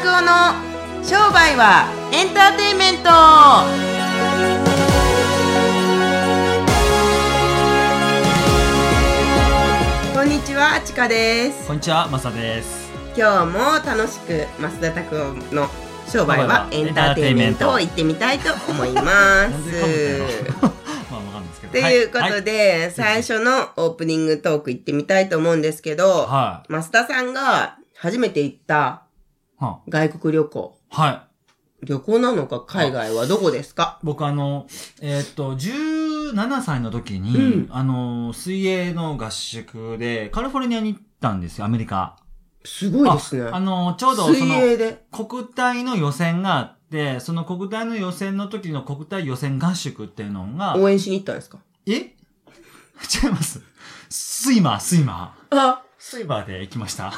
拓夫の商売はエンターテインメント。こんにちはちかです。こんにちは、まさです。今日も楽しく増田拓夫の商売はエンターテインメント。を言ってみたいと思います。ということはいで、最初のオープニングトーク行ってみたいと思うんですけど、は増田さんが初めて行った外国旅行。はい。旅行なのか海外はどこですか？僕あの、えーっと、17歳の時に、うんあの、水泳の合宿でカリフォルニアに行ったんですよ、アメリカ。すごいですね。ああの、ちょうどそ水の、泳で？国体の予選があって、その国体の予選の時の国体予選合宿っていうのが、応援しに行ったんですか？え？違います。スイマー、スイマー。あ、スイマーで行きました。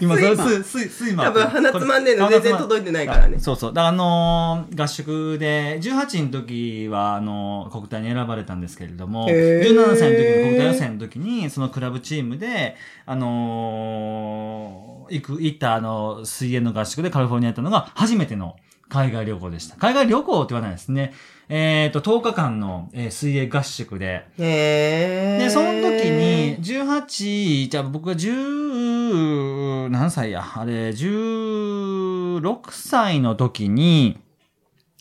今、それスイ、スイマー多。分鼻つまんでるの全然届いてないからね。そうそう。だからあのー合宿で、18の時は、あのー国体に選ばれたんですけれども、へー17歳の時の国体予選の時に、そのクラブチームで、あのー行く、行ったあの、水泳の合宿でカリフォルニアに行ったのが初めての海外旅行でした。海外旅行って言わないですね。えっ、と、10日間の、えー水泳合宿で、へー。で、その時に、、18、じゃあ僕が10、何歳やあれ、16歳の時に、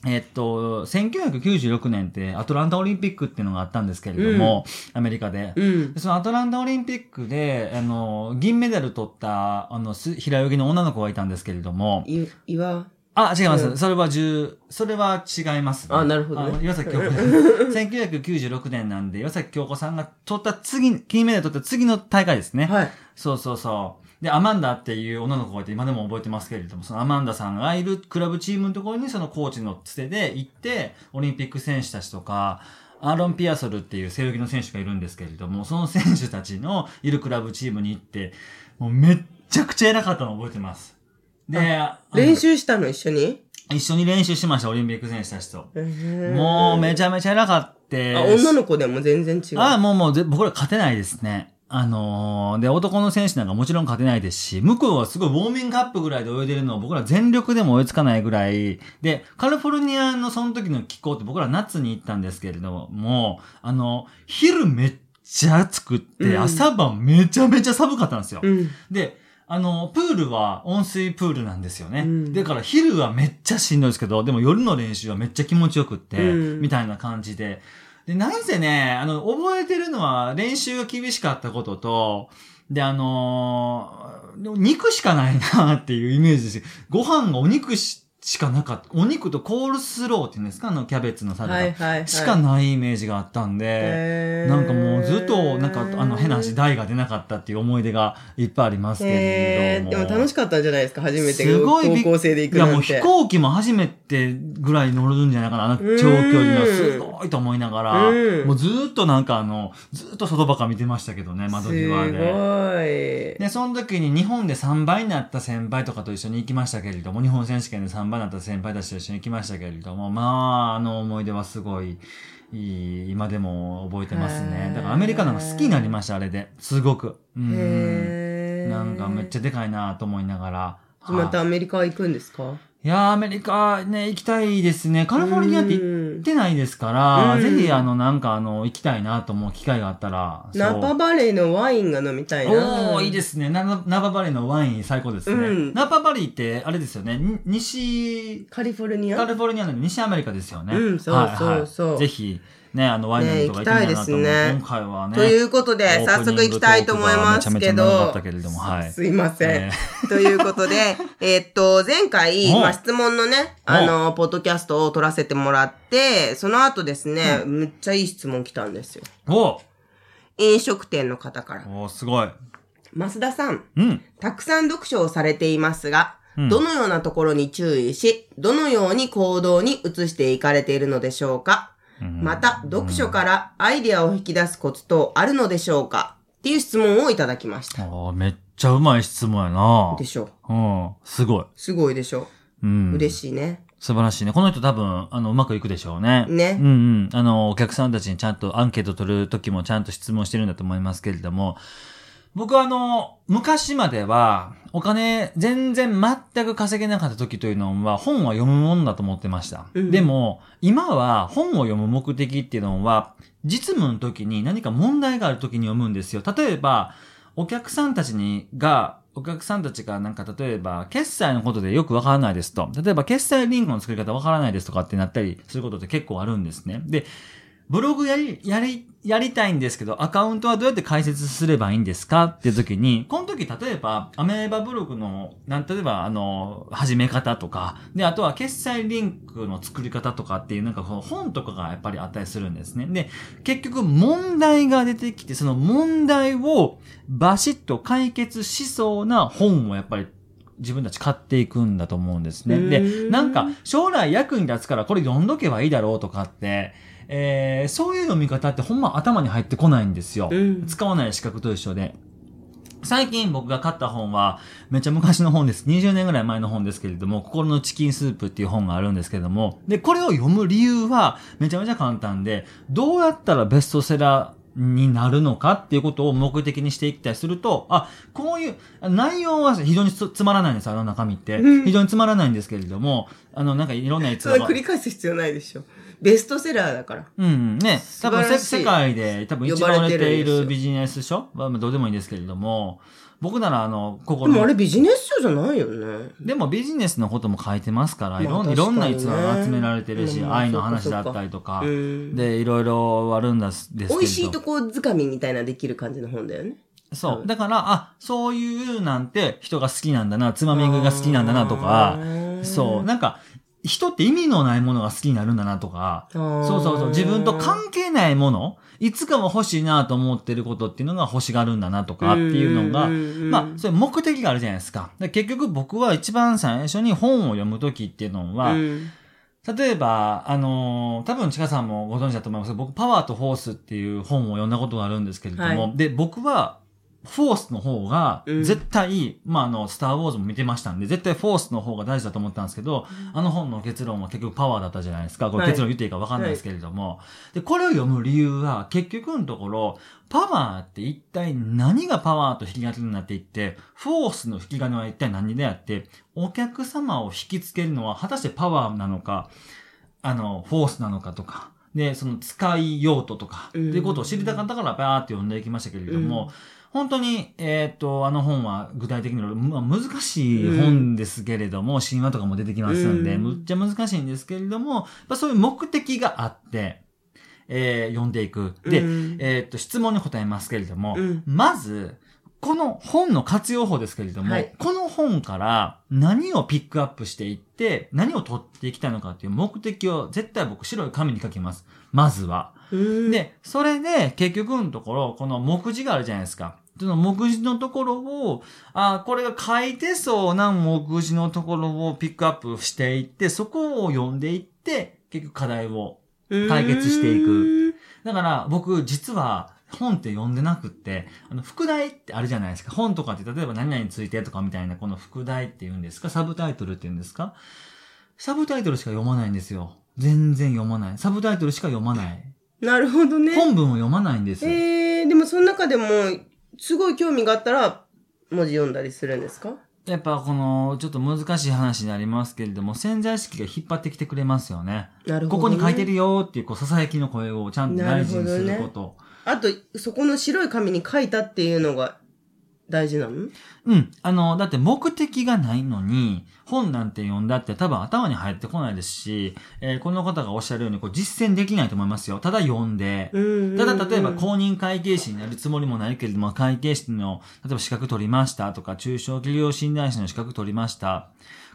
えっと、1996年ってアトランタオリンピックっていうのがあったんですけれども、アメリカで。うん。でそのアトランタオリンピックで、あの、銀メダル取った、あの、す平泳ぎの女の子がいたんですけれども、い、岩？あ、違います。うんそれは10、それは違います、あなるほどねあ岩崎京子。1996年なんで、岩崎京子さんが取った次、金メダル取った次の大会ですね。はい。そうそうそう。で、アマンダっていう女の子がいて、今でも覚えてますけれども、そのアマンダさんがいるクラブチームのところに、そのコーチのつてで行って、オリンピック選手たちとか、アーロン・ピアソルっていう背泳ぎの選手がいるんですけれども、その選手たちのいるクラブチームに行って、もうめっちゃくちゃ偉かったのを覚えてます。で、練習したの一緒に？一緒に練習しました、オリンピック選手たちと。ももうめちゃめちゃ偉かって。あ、女の子でも全然違う。ああ、もうもうぜ僕ら勝てないですね。あのーで、男の選手なんかもちろん勝てないですし、向こうはすごいウォーミングアップぐらいで泳いでるのを僕ら全力でも追いつかないぐらい、で、カリフォルニアのその時の気候って僕ら夏に行ったんですけれども、あの、昼めっちゃ暑くって、うん朝晩めちゃめちゃ寒かったんですよ。うん。で、あの、プールは温水プールなんですよね。うんだから昼はめっちゃしんどいですけど、でも夜の練習はめっちゃ気持ちよくって、うんみたいな感じで。で、なんせね、あの、覚えてるのは練習が厳しかったことと、で、あのー肉しかないなっていうイメージです。ご飯がお肉ししかなかった。お肉とコールスローっていうんですか？あの、キャベツのサラダ。はいはいはい。しかないイメージがあったんで、へーなんかもうずっと、なんか、あの、変な話、台が出なかったっていう思い出がいっぱいありますけれども。でも楽しかったんじゃないですか？初めてすごいびっ高校生で行くいやなんて。もう飛行機も初めてぐらい乗るんじゃないかな？あの長距離のすごいと思いながら、うんもうずーっとなんかあの、ずーっと外ばっか見てましたけどね、窓際すで。ごい。で、その時に日本で3倍になった先輩とかと一緒に行きましたけれども、日本選手権で3倍になった先輩たちと一緒に行きましたけれども、まあ、あの思い出はすごい、いい、今でも覚えてますへね。ーだからアメリカなんか好きになりました、あれで。すごく。うん。なんかめっちゃでかいなと思いながら。またアメリカ行くんですか？いやー、アメリカね、行きたいですね。カリフォルニアって行ってないですから、うんぜひ、あの、なんか、あの、行きたいなと思う機会があったら。ナパバレーのワインが飲みたいな。おー、いいですね。ナナパバリーのワイン最高ですね。うんナパバリーって、あれですよね。に西、カリフォルニア？カリフォルニアの西アメリカですよね。うんそうはいはいそうそうぜひ、ね、あの、ワイン飲みとか行ってみたいなと思う。ね行きたいですね今回はね。ということで、早速行きたいと思いますけどったけれども、はい。すいません。えということで、えーっと、前回、おまあ、質問のね、あの、ポッドキャストを撮らせてもらって、その後ですね、むっちゃいい質問来たんですよ。お飲食店の方から。おすごい。増田さん、うん。たくさん読書をされていますが、うんどのようなところに注意し、どのように行動に移していかれているのでしょうか？また、読書からアイデアを引き出すコツ等あるのでしょうか？っていう質問をいただきました。あーめっちゃうまい質問やなでしょう。うん。すごい。すごいでしょうん。う。嬉しいね。素晴らしいね。この人多分、あの、うまくいくでしょうね。ねうんうん。あの、お客さんたちにちゃんとアンケート取るときもちゃんと質問してるんだと思いますけれども、僕はあの、昔までは、お金全然全く稼げなかった時というのは、本は読むもんだと思ってました。うんでも、今は本を読む目的っていうのは、実務の時に何か問題がある時に読むんですよ。例えば、お客さんたちに、が、お客さんたちがなんか例えば、決済のことでよくわからないですと。例えば、決済リンクの作り方わからないですとかってなったりすることって結構あるんですね。で、ブログやり、やり、やりたいんですけど、アカウントはどうやって開設すればいいんですか？って時に、この時例えば、アメーバブログの、なん、例えば、あの、始め方とか、で、あとは決済リンクの作り方とかっていう、なんかこの本とかがやっぱりあったりするんですね。で、結局問題が出てきて、その問題をバシッと解決しそうな本をやっぱり自分たち買っていくんだと思うんですね。で、うんなんか将来役に立つからこれ読んどけばいいだろうとかって、えー、そういう読み方ってほんま頭に入ってこないんですよ。うん使わない資格と一緒で。最近僕が買った本は、めっちゃ昔の本です。20年ぐらい前の本ですけれども、心のチキンスープっていう本があるんですけれども、で、これを読む理由は、めちゃめちゃ簡単で、どうやったらベストセラーになるのかっていうことを目的にしていったりすると、あ、こういう、内容は非常につつまらないんです、あの中身ってうん。非常につまらないんですけれども、あの、なんかいろんなやつがそれ繰り返す必要ないでしょ。ベストセラーだから。うんうん、ね。多分世界で多分一番売れているビジネス書？まあどうでもいいんですけれども、僕ならあの、ここでもあの、れビジネス書じゃないよね。でもビジネスのことも書いてますから、いろんまあいろんな逸話が集められてるし、うん愛の話だったりとかう、ん。で、いろいろあるんですですけれど。美味しいとこづかみみたいなできる感じの本だよね。そうう。んだから、あ、そういうなんて人が好きなんだな、つまみ食いが好きなんだなとか、そう。なんか、人って意味のないものが好きになるんだなとか、そうそうそう。自分と関係ないもの、いつかは欲しいなと思ってることっていうのが欲しがるんだなとかっていうのが、まあ、そういう目的があるじゃないですか。で結局僕は一番最初に本を読むときっていうのは、うん。例えば、あのー多分、ちかさんもご存知だと思いますけど、僕、パワーとフォースっていう本を読んだことがあるんですけれども、はで、僕は、フォースの方が、うん。絶対、まあ、あの、スターウォーズも見てましたんで、絶対フォースの方が大事だと思ったんですけど、あの本の結論は結局パワーだったじゃないですか。これはい。結論言っていいか分かんないですけれども。で、これを読む理由は、結局のところ、パワーって一体何がパワーと引き金になっていって、フォースの引き金は一体何であって、お客様を引きつけるのは果たしてパワーなのか、あの、フォースなのかとか、で、その使い用途とか、ってうんいうことを知りたかったからバーって読んでいきましたけれども、本当に、えーっと、あの本は具体的に、まあ、難しい本ですけれども、神話とかも出てきますんで、うんむっちゃ難しいんですけれども、やっぱそういう目的があって、えー読んでいく。で、うんえーっと、質問に答えますけれども、うんまず、この本の活用法ですけれども、はいこの本から何をピックアップしていって、何を取っていきたいのかっていう目的を絶対僕白い紙に書きます。まずは。うんで、それで結局のところ、この目次があるじゃないですか。その目次のところを、あこれが書いてそうな目次のところをピックアップしていって、そこを読んでいって、結局課題を。解決していく。だから僕実は本って読んでなくって、あの、副題ってあるじゃないですか。本とかって例えば何々についてとかみたいなこの副題って言うんですか？サブタイトルって言うんですか？サブタイトルしか読まないんですよ。全然読まない。サブタイトルしか読まない。なるほどね。本文を読まないんですよ。えー、でもその中でも、すごい興味があったら、文字読んだりするんですか？やっぱこの、ちょっと難しい話になりますけれども、潜在意識が引っ張ってきてくれますよね。なるほど、ね。ここに書いてるよっていう、こう、囁きの声をちゃんと大事にすること。あと、そこの白い紙に書いたっていうのが大事なの？うん。あの、だって目的がないのに、本なんて読んだって多分頭に入ってこないですし、えーこの方がおっしゃるように、こう実践できないと思いますよ。ただ読んで。うんただ例えばう公認会計士になるつもりもないけれども、会計士の、例えば資格取りましたとか、中小企業診断士の資格取りました。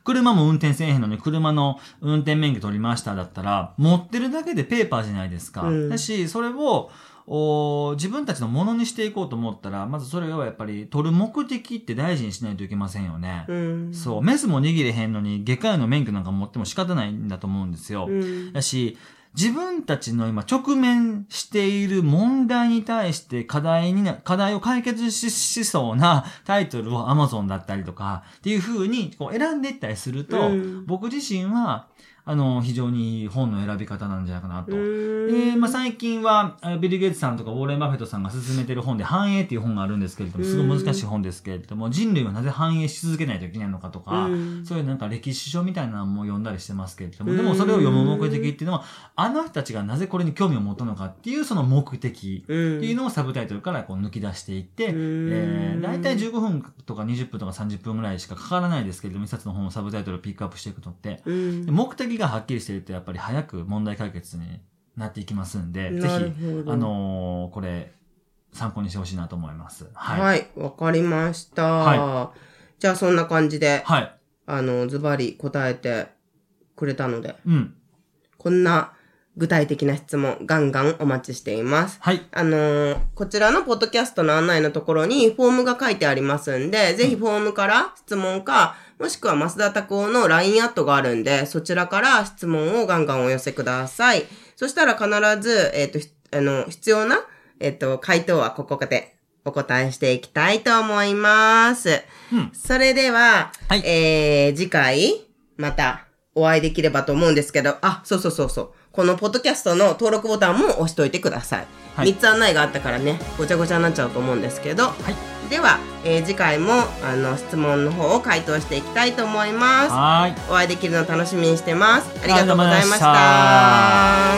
車も運転せえへんのに車の運転免許取りましただったら、持ってるだけでペーパーじゃないですか。うんだし、それを、お自分たちのものにしていこうと思ったら、まずそれをやっぱり取る目的って大事にしないといけませんよね。うん。そう、メスも握れへんのに、外科医の免許なんか持っても仕方ないんだと思うんですよ。うん。だし、自分たちの今直面している問題に対して課題にな、課題を解決ししそうなタイトルを Amazon だったりとかっていう風にこう選んでいったりすると、うん僕自身は、あの、非常に本の選び方なんじゃないかなと。うえーん。ーまあ、最近は、あビル・ゲイツさんとかウォーレン・バフェットさんが進めてる本で、繁栄っていう本があるんですけれども、すごい難しい本ですけれども、人類はなぜ繁栄し続けないといけないのかとか、うん。そういうなんか歴史書みたいなのも読んだりしてますけれども、でもそれを読む目的っていうのは、あの人たちがなぜこれに興味を持ったのかっていうその目的ってうんいうのをサブタイトルからこう抜き出していって、ん。えー、大体15分とか20分とか30分ぐらいしかかからないですけれども、一冊の本のサブタイトルをピックアップしていくのって、目的がはっきりしているとやっぱり早く問題解決になっていきますんで、ぜひ、あのーこれ、参考にしてほしいなと思います。はい。はい、わかりました。はじゃあそんな感じで、はい。あの、ズバリ答えてくれたので、うん。こんな具体的な質問、ガンガンお待ちしています。はい。あのーこちらのポッドキャストの案内のところにフォームが書いてありますんで、ぜひフォームから質問か、もしくは増田拓夫の LINE アットがあるんで、そちらから質問をガンガンお寄せください。そしたら必ず、えっ、と、ひあの、必要な、えっ、と、回答はここでお答えしていきたいと思います。うんそれでは、はいえー、次回、またお会いできればと思うんですけど、あ、そうそうそうそう。このポッドキャストの登録ボタンも押しといてください。はい3つ案内があったからね、ごちゃごちゃになっちゃうと思うんですけど、はい。では、えー次回もあの質問の方を回答していきたいと思います。はーい。お会いできるの楽しみにしてます。ありがとうございました。